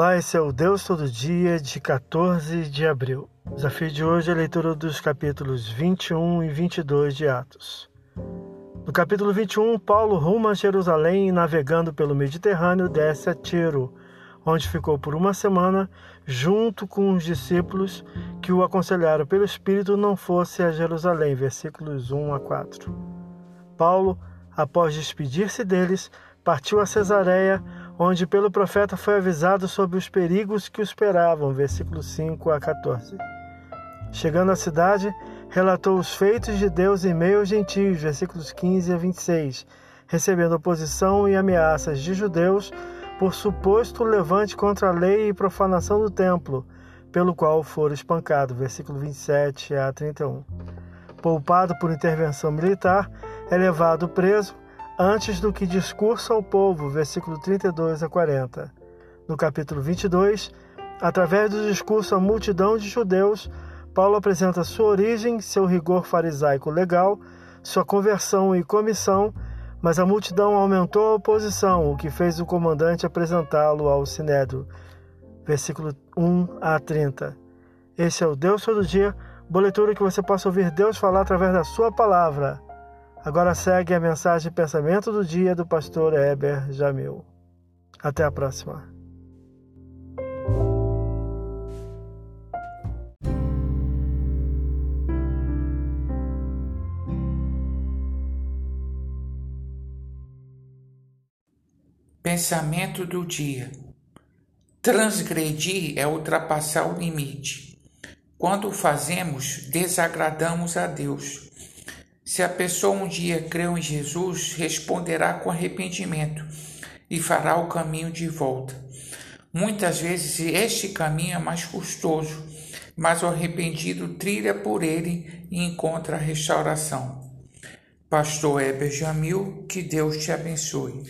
Olá, esse é o Deus Todo Dia de 14 de abril. O desafio de hoje é a leitura dos capítulos 21 e 22 de Atos. No capítulo 21, Paulo ruma a Jerusalém e, navegando pelo Mediterrâneo, desce a Tiro, onde ficou por uma semana junto com os discípulos que o aconselharam pelo Espírito não fosse a Jerusalém. Versículos 1 a 4. Paulo, após despedir-se deles, partiu a Cesareia onde pelo profeta foi avisado sobre os perigos que o esperavam, versículos 5 a 14. Chegando à cidade, relatou os feitos de Deus em meio aos gentios, versículos 15 a 26, recebendo oposição e ameaças de judeus por suposto levante contra a lei e profanação do templo, pelo qual for espancado, versículo 27 a 31. Poupado por intervenção militar, é levado preso antes do que discurso ao povo, versículo 32 a 40. No capítulo 22, através do discurso à multidão de judeus, Paulo apresenta sua origem, seu rigor farisaico legal, sua conversão e comissão, mas a multidão aumentou a oposição, o que fez o comandante apresentá-lo ao Sinédrio. Versículo 1 a 30. Esse é o Deus todo dia, boletura que você possa ouvir Deus falar através da sua palavra. Agora segue a mensagem pensamento do dia do pastor Heber Jamil. Até a próxima. Pensamento do dia. Transgredir é ultrapassar o limite. Quando fazemos, desagradamos a Deus. Se a pessoa um dia creu em Jesus, responderá com arrependimento e fará o caminho de volta. Muitas vezes este caminho é mais custoso, mas o arrependido trilha por ele e encontra a restauração. Pastor Heber Jamil, que Deus te abençoe.